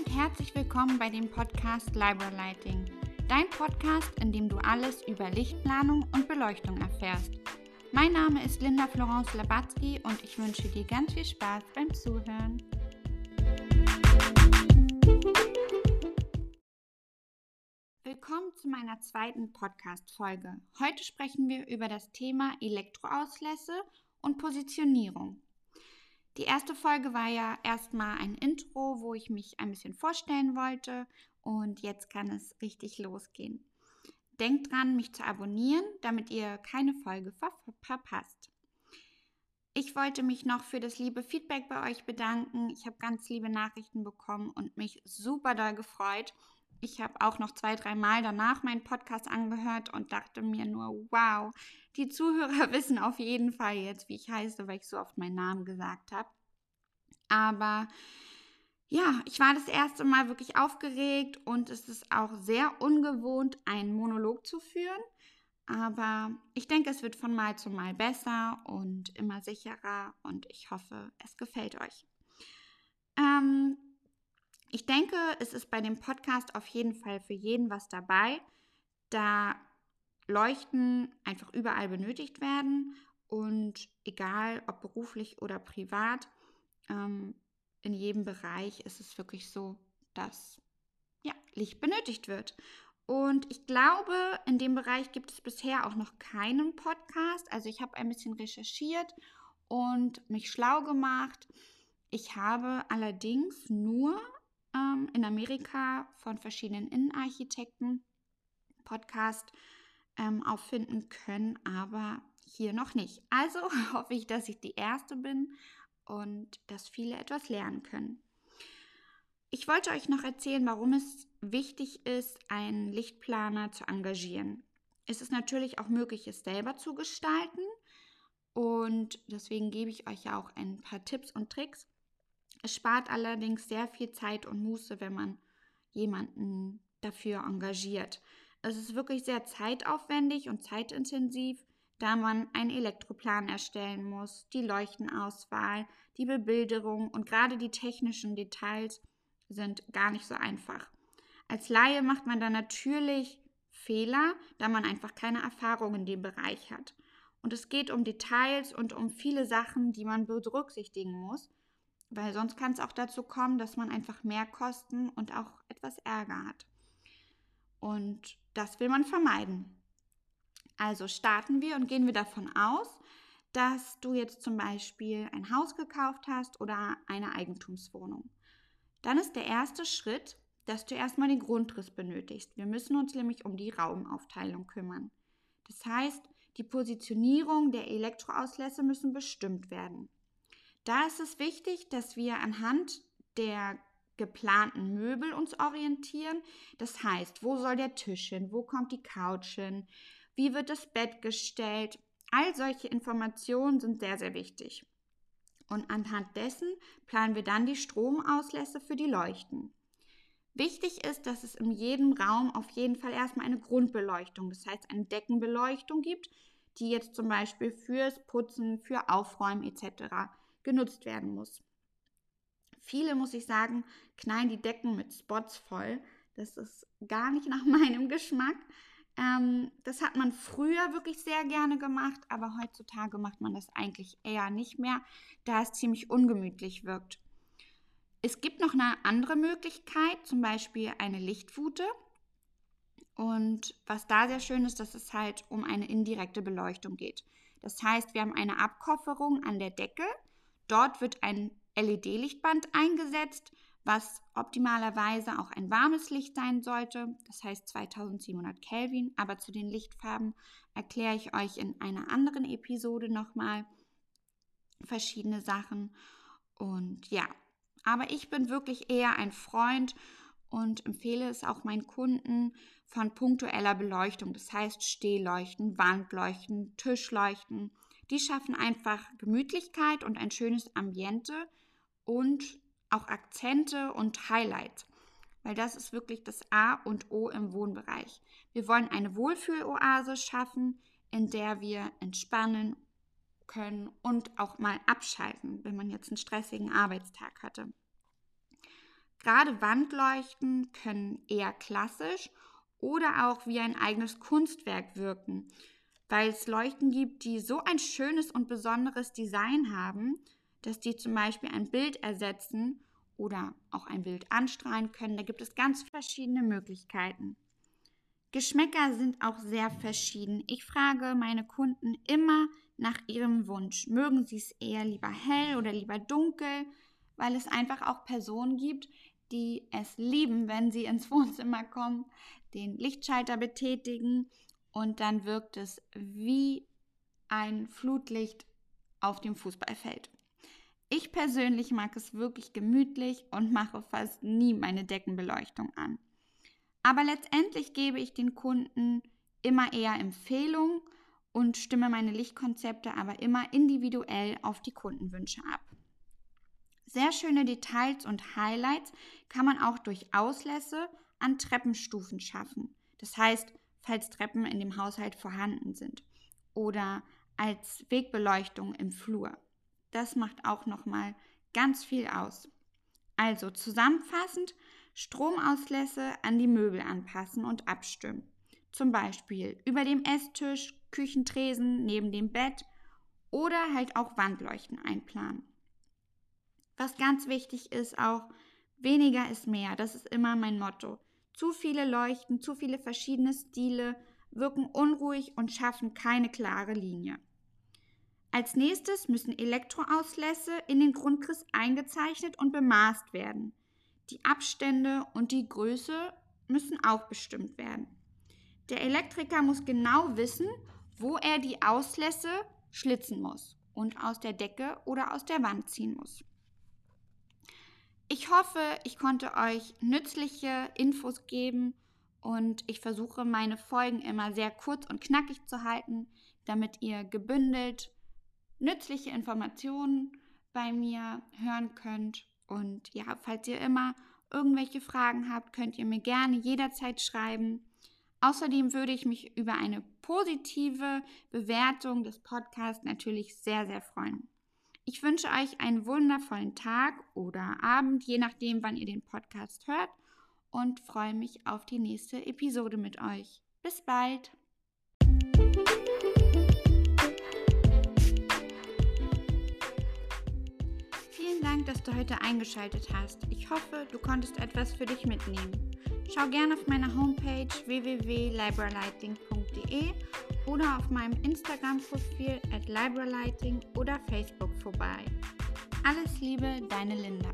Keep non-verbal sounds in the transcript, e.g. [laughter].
und herzlich willkommen bei dem Podcast Library Lighting. Dein Podcast, in dem du alles über Lichtplanung und Beleuchtung erfährst. Mein Name ist Linda Florence Labatzky und ich wünsche dir ganz viel Spaß beim Zuhören. Willkommen zu meiner zweiten Podcast-Folge. Heute sprechen wir über das Thema Elektroauslässe und Positionierung. Die erste Folge war ja erstmal ein Intro, wo ich mich ein bisschen vorstellen wollte und jetzt kann es richtig losgehen. Denkt dran, mich zu abonnieren, damit ihr keine Folge ver verpasst. Ich wollte mich noch für das liebe Feedback bei euch bedanken. Ich habe ganz liebe Nachrichten bekommen und mich super doll gefreut. Ich habe auch noch zwei, drei Mal danach meinen Podcast angehört und dachte mir nur, wow, die Zuhörer [laughs] wissen auf jeden Fall jetzt, wie ich heiße, weil ich so oft meinen Namen gesagt habe. Aber ja, ich war das erste Mal wirklich aufgeregt und es ist auch sehr ungewohnt, einen Monolog zu führen. Aber ich denke, es wird von Mal zu Mal besser und immer sicherer und ich hoffe, es gefällt euch. Ähm, ich denke, es ist bei dem Podcast auf jeden Fall für jeden was dabei, da Leuchten einfach überall benötigt werden und egal ob beruflich oder privat, ähm, in jedem Bereich ist es wirklich so, dass ja, Licht benötigt wird. Und ich glaube, in dem Bereich gibt es bisher auch noch keinen Podcast. Also ich habe ein bisschen recherchiert und mich schlau gemacht. Ich habe allerdings nur ähm, in Amerika von verschiedenen Innenarchitekten Podcast ähm, auffinden können, aber hier noch nicht. Also [laughs] hoffe ich, dass ich die Erste bin und dass viele etwas lernen können. Ich wollte euch noch erzählen, warum es wichtig ist, einen Lichtplaner zu engagieren. Es ist natürlich auch möglich, es selber zu gestalten und deswegen gebe ich euch ja auch ein paar Tipps und Tricks. Es spart allerdings sehr viel Zeit und Muße, wenn man jemanden dafür engagiert. Es ist wirklich sehr zeitaufwendig und zeitintensiv, da man einen Elektroplan erstellen muss, die Leuchtenauswahl, die Bebilderung und gerade die technischen Details sind gar nicht so einfach. Als Laie macht man dann natürlich Fehler, da man einfach keine Erfahrung in dem Bereich hat. Und es geht um Details und um viele Sachen, die man berücksichtigen muss, weil sonst kann es auch dazu kommen, dass man einfach mehr Kosten und auch etwas Ärger hat. Und das will man vermeiden. Also starten wir und gehen wir davon aus, dass du jetzt zum Beispiel ein Haus gekauft hast oder eine Eigentumswohnung. Dann ist der erste Schritt, dass du erstmal den Grundriss benötigst. Wir müssen uns nämlich um die Raumaufteilung kümmern. Das heißt, die Positionierung der Elektroauslässe müssen bestimmt werden. Da ist es wichtig, dass wir anhand der geplanten Möbel uns orientieren. Das heißt, wo soll der Tisch hin? Wo kommt die Couch hin? Wie wird das Bett gestellt? All solche Informationen sind sehr, sehr wichtig. Und anhand dessen planen wir dann die Stromauslässe für die Leuchten. Wichtig ist, dass es in jedem Raum auf jeden Fall erstmal eine Grundbeleuchtung, das heißt eine Deckenbeleuchtung gibt, die jetzt zum Beispiel fürs Putzen, für Aufräumen etc. genutzt werden muss. Viele, muss ich sagen, knallen die Decken mit Spots voll. Das ist gar nicht nach [laughs] meinem Geschmack. Ähm, das hat man früher wirklich sehr gerne gemacht, aber heutzutage macht man das eigentlich eher nicht mehr, da es ziemlich ungemütlich wirkt. Es gibt noch eine andere Möglichkeit, zum Beispiel eine Lichtwute. Und was da sehr schön ist, dass es halt um eine indirekte Beleuchtung geht. Das heißt, wir haben eine Abkofferung an der Decke. Dort wird ein LED-Lichtband eingesetzt, was optimalerweise auch ein warmes Licht sein sollte, das heißt 2700 Kelvin. Aber zu den Lichtfarben erkläre ich euch in einer anderen Episode nochmal verschiedene Sachen. Und ja, aber ich bin wirklich eher ein Freund und empfehle es auch meinen Kunden von punktueller Beleuchtung, das heißt Stehleuchten, Wandleuchten, Tischleuchten. Die schaffen einfach Gemütlichkeit und ein schönes Ambiente und auch Akzente und Highlights, weil das ist wirklich das A und O im Wohnbereich. Wir wollen eine Wohlfühloase schaffen, in der wir entspannen können und auch mal abschalten, wenn man jetzt einen stressigen Arbeitstag hatte. Gerade Wandleuchten können eher klassisch oder auch wie ein eigenes Kunstwerk wirken, weil es Leuchten gibt, die so ein schönes und besonderes Design haben, dass die zum Beispiel ein Bild ersetzen oder auch ein Bild anstrahlen können. Da gibt es ganz verschiedene Möglichkeiten. Geschmäcker sind auch sehr verschieden. Ich frage meine Kunden immer nach ihrem Wunsch. Mögen sie es eher lieber hell oder lieber dunkel, weil es einfach auch Personen gibt, die es lieben, wenn sie ins Wohnzimmer kommen, den Lichtschalter betätigen und dann wirkt es wie ein Flutlicht auf dem Fußballfeld. Ich persönlich mag es wirklich gemütlich und mache fast nie meine Deckenbeleuchtung an. Aber letztendlich gebe ich den Kunden immer eher Empfehlungen und stimme meine Lichtkonzepte aber immer individuell auf die Kundenwünsche ab. Sehr schöne Details und Highlights kann man auch durch Auslässe an Treppenstufen schaffen. Das heißt, falls Treppen in dem Haushalt vorhanden sind oder als Wegbeleuchtung im Flur. Das macht auch noch mal ganz viel aus. Also zusammenfassend Stromauslässe an die Möbel anpassen und abstimmen. Zum Beispiel über dem Esstisch, Küchentresen, neben dem Bett oder halt auch Wandleuchten einplanen. Was ganz wichtig ist auch, weniger ist mehr. Das ist immer mein Motto. Zu viele Leuchten, zu viele verschiedene Stile wirken unruhig und schaffen keine klare Linie. Als nächstes müssen Elektroauslässe in den Grundriss eingezeichnet und bemaßt werden. Die Abstände und die Größe müssen auch bestimmt werden. Der Elektriker muss genau wissen, wo er die Auslässe schlitzen muss und aus der Decke oder aus der Wand ziehen muss. Ich hoffe, ich konnte euch nützliche Infos geben und ich versuche meine Folgen immer sehr kurz und knackig zu halten, damit ihr gebündelt nützliche Informationen bei mir hören könnt. Und ja, falls ihr immer irgendwelche Fragen habt, könnt ihr mir gerne jederzeit schreiben. Außerdem würde ich mich über eine positive Bewertung des Podcasts natürlich sehr, sehr freuen. Ich wünsche euch einen wundervollen Tag oder Abend, je nachdem, wann ihr den Podcast hört und freue mich auf die nächste Episode mit euch. Bis bald! Dank, dass du heute eingeschaltet hast. Ich hoffe, du konntest etwas für dich mitnehmen. Schau gerne auf meiner Homepage www.libralighting.de oder auf meinem Instagram-Profil at libralighting oder Facebook vorbei. Alles Liebe, deine Linda.